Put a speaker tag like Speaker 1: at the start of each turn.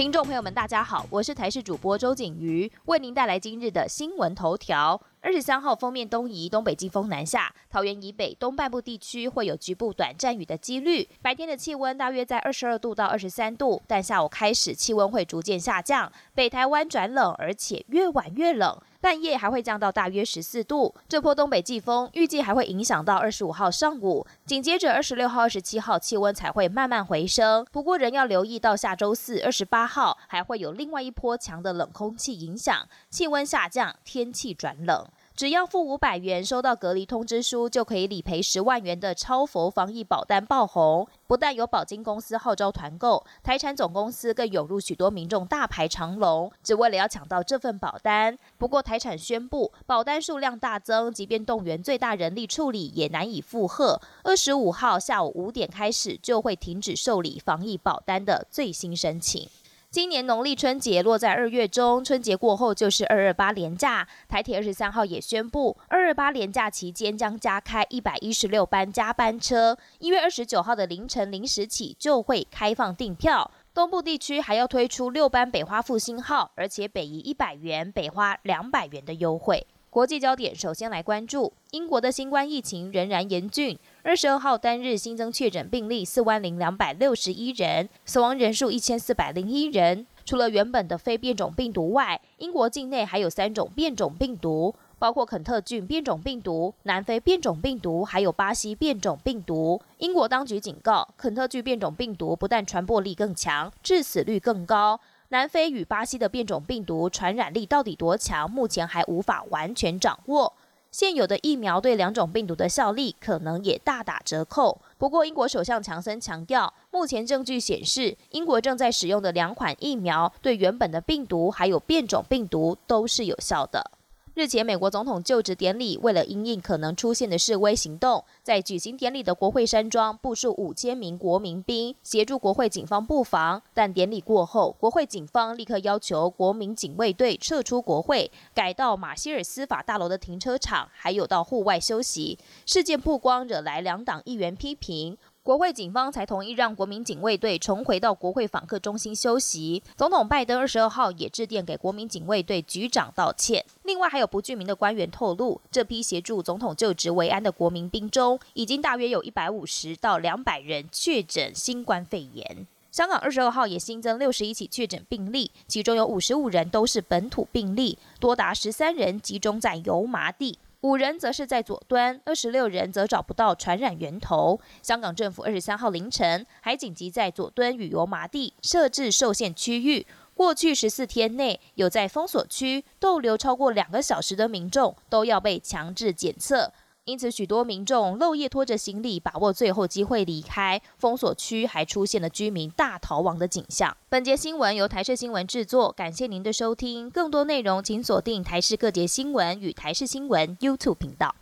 Speaker 1: 听众朋友们，大家好，我是台视主播周景瑜，为您带来今日的新闻头条。二十三号封面东移，东北季风南下，桃园以北东半部地区会有局部短暂雨的几率。白天的气温大约在二十二度到二十三度，但下午开始气温会逐渐下降，北台湾转冷，而且越晚越冷。半夜还会降到大约十四度。这波东北季风预计还会影响到二十五号上午，紧接着二十六号、二十七号气温才会慢慢回升。不过仍要留意到下周四二十八号还会有另外一波强的冷空气影响，气温下降，天气转冷。只要付五百元，收到隔离通知书，就可以理赔十万元的超佛防疫保单爆红。不但有保金公司号召团购，台产总公司更涌入许多民众大排长龙，只为了要抢到这份保单。不过台产宣布，保单数量大增，即便动员最大人力处理，也难以负荷。二十五号下午五点开始，就会停止受理防疫保单的最新申请。今年农历春节落在二月中，春节过后就是二二八连假。台铁二十三号也宣布，二二八连假期间将加开一百一十六班加班车，一月二十九号的凌晨零时起就会开放订票。东部地区还要推出六班北花复兴号，而且北移一百元，北花两百元的优惠。国际焦点首先来关注英国的新冠疫情仍然严峻。二十二号单日新增确诊病例四万零两百六十一人，死亡人数一千四百零一人。除了原本的非变种病毒外，英国境内还有三种变种病毒，包括肯特郡变种病毒、南非变种病毒，还有巴西变种病毒。英国当局警告，肯特郡变种病毒不但传播力更强，致死率更高。南非与巴西的变种病毒传染力到底多强？目前还无法完全掌握。现有的疫苗对两种病毒的效力可能也大打折扣。不过，英国首相强森强调，目前证据显示，英国正在使用的两款疫苗对原本的病毒还有变种病毒都是有效的。日前，美国总统就职典礼为了因应可能出现的示威行动，在举行典礼的国会山庄部署五千名国民兵，协助国会警方布防。但典礼过后，国会警方立刻要求国民警卫队撤出国会，改到马歇尔司法大楼的停车场，还有到户外休息。事件曝光，惹来两党议员批评。国会警方才同意让国民警卫队重回到国会访客中心休息。总统拜登二十二号也致电给国民警卫队局长道歉。另外，还有不具名的官员透露，这批协助总统就职维安的国民兵中，已经大约有一百五十到两百人确诊新冠肺炎。香港二十二号也新增六十一起确诊病例，其中有五十五人都是本土病例，多达十三人集中在油麻地。五人则是在左端，二十六人则找不到传染源头。香港政府二十三号凌晨还紧急在左端与油麻地设置受限区域，过去十四天内有在封锁区逗留超过两个小时的民众都要被强制检测。因此，许多民众漏夜拖着行李，把握最后机会离开封锁区，还出现了居民大逃亡的景象。本节新闻由台视新闻制作，感谢您的收听。更多内容请锁定台视各节新闻与台视新闻 YouTube 频道。